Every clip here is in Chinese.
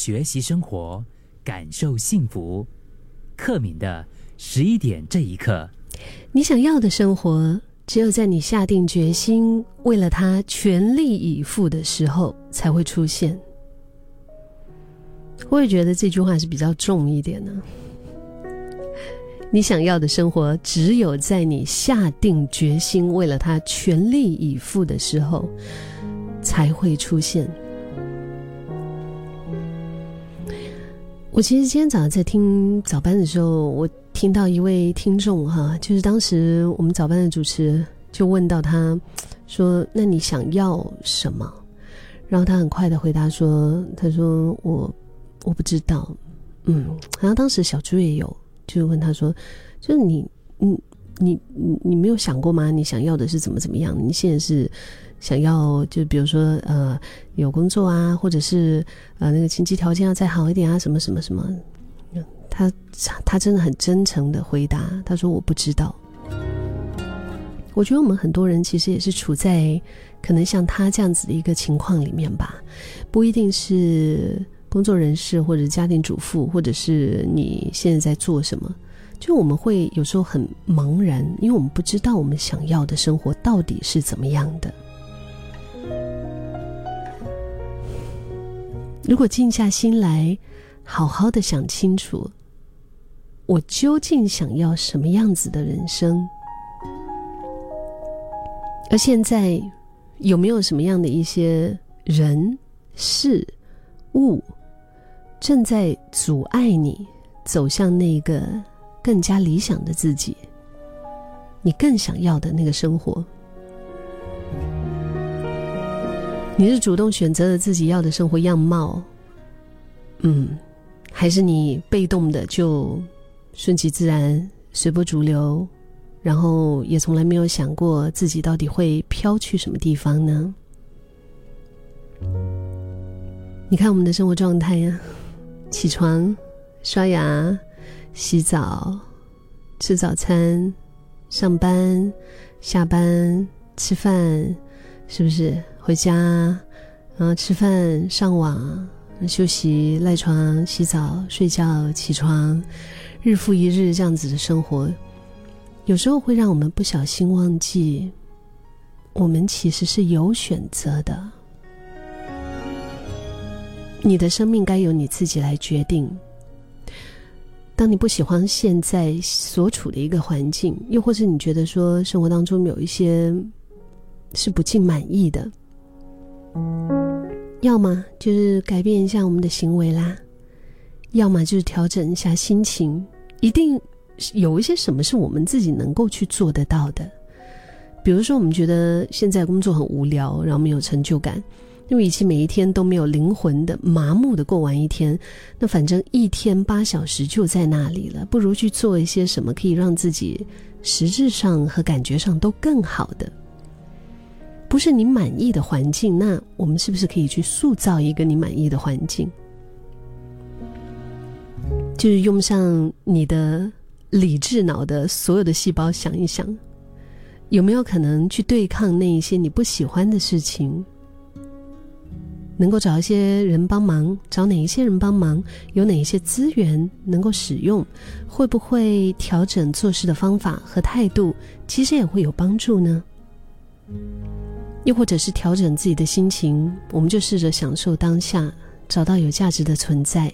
学习生活，感受幸福。克敏的十一点这一刻，你想要的生活，只有在你下定决心为了他全力以赴的时候，才会出现。我也觉得这句话是比较重一点的。你想要的生活，只有在你下定决心为了他全力以赴的时候，才会出现。我其实今天早上在听早班的时候，我听到一位听众哈，就是当时我们早班的主持就问到他，说：“那你想要什么？”然后他很快的回答说：“他说我我不知道，嗯。”然后当时小猪也有就问他说：“就是你，你，你，你，你没有想过吗？你想要的是怎么怎么样？你现在是？”想要就比如说呃有工作啊，或者是呃那个经济条件要再好一点啊，什么什么什么，他他真的很真诚的回答，他说我不知道。我觉得我们很多人其实也是处在可能像他这样子的一个情况里面吧，不一定是工作人士或者家庭主妇，或者是你现在在做什么，就我们会有时候很茫然，因为我们不知道我们想要的生活到底是怎么样的。如果静下心来，好好的想清楚，我究竟想要什么样子的人生？而现在有没有什么样的一些人事物正在阻碍你走向那个更加理想的自己？你更想要的那个生活？你是主动选择了自己要的生活样貌，嗯，还是你被动的就顺其自然、随波逐流，然后也从来没有想过自己到底会飘去什么地方呢？你看我们的生活状态呀，起床、刷牙、洗澡、吃早餐、上班、下班、吃饭，是不是？回家，然后吃饭、上网、休息、赖床、洗澡、睡觉、起床，日复一日这样子的生活，有时候会让我们不小心忘记，我们其实是有选择的。你的生命该由你自己来决定。当你不喜欢现在所处的一个环境，又或者你觉得说生活当中有一些是不尽满意的。要么就是改变一下我们的行为啦，要么就是调整一下心情。一定有一些什么是我们自己能够去做得到的。比如说，我们觉得现在工作很无聊，然后没有成就感，那么与其每一天都没有灵魂的、麻木的过完一天，那反正一天八小时就在那里了，不如去做一些什么可以让自己实质上和感觉上都更好的。不是你满意的环境，那我们是不是可以去塑造一个你满意的环境？就是用上你的理智脑的所有的细胞想一想，有没有可能去对抗那一些你不喜欢的事情？能够找一些人帮忙，找哪一些人帮忙？有哪一些资源能够使用？会不会调整做事的方法和态度？其实也会有帮助呢。又或者是调整自己的心情，我们就试着享受当下，找到有价值的存在，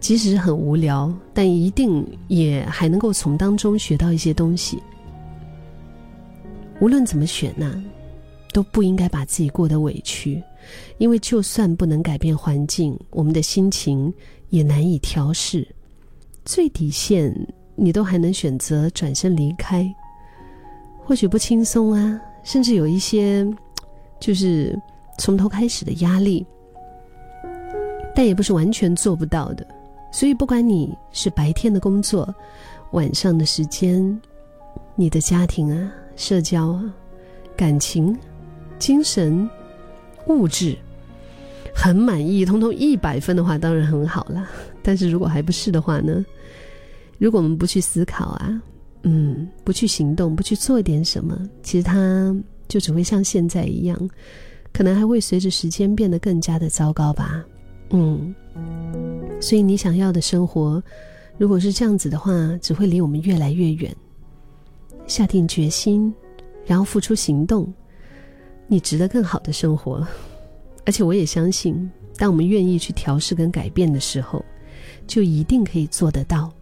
即使很无聊，但一定也还能够从当中学到一些东西。无论怎么选呢，都不应该把自己过得委屈，因为就算不能改变环境，我们的心情也难以调试。最底线，你都还能选择转身离开，或许不轻松啊。甚至有一些，就是从头开始的压力，但也不是完全做不到的。所以，不管你是白天的工作，晚上的时间，你的家庭啊、社交啊、感情、精神、物质，很满意，通通一百分的话，当然很好了。但是如果还不是的话呢？如果我们不去思考啊？嗯，不去行动，不去做点什么，其实他就只会像现在一样，可能还会随着时间变得更加的糟糕吧。嗯，所以你想要的生活，如果是这样子的话，只会离我们越来越远。下定决心，然后付出行动，你值得更好的生活。而且我也相信，当我们愿意去调试跟改变的时候，就一定可以做得到。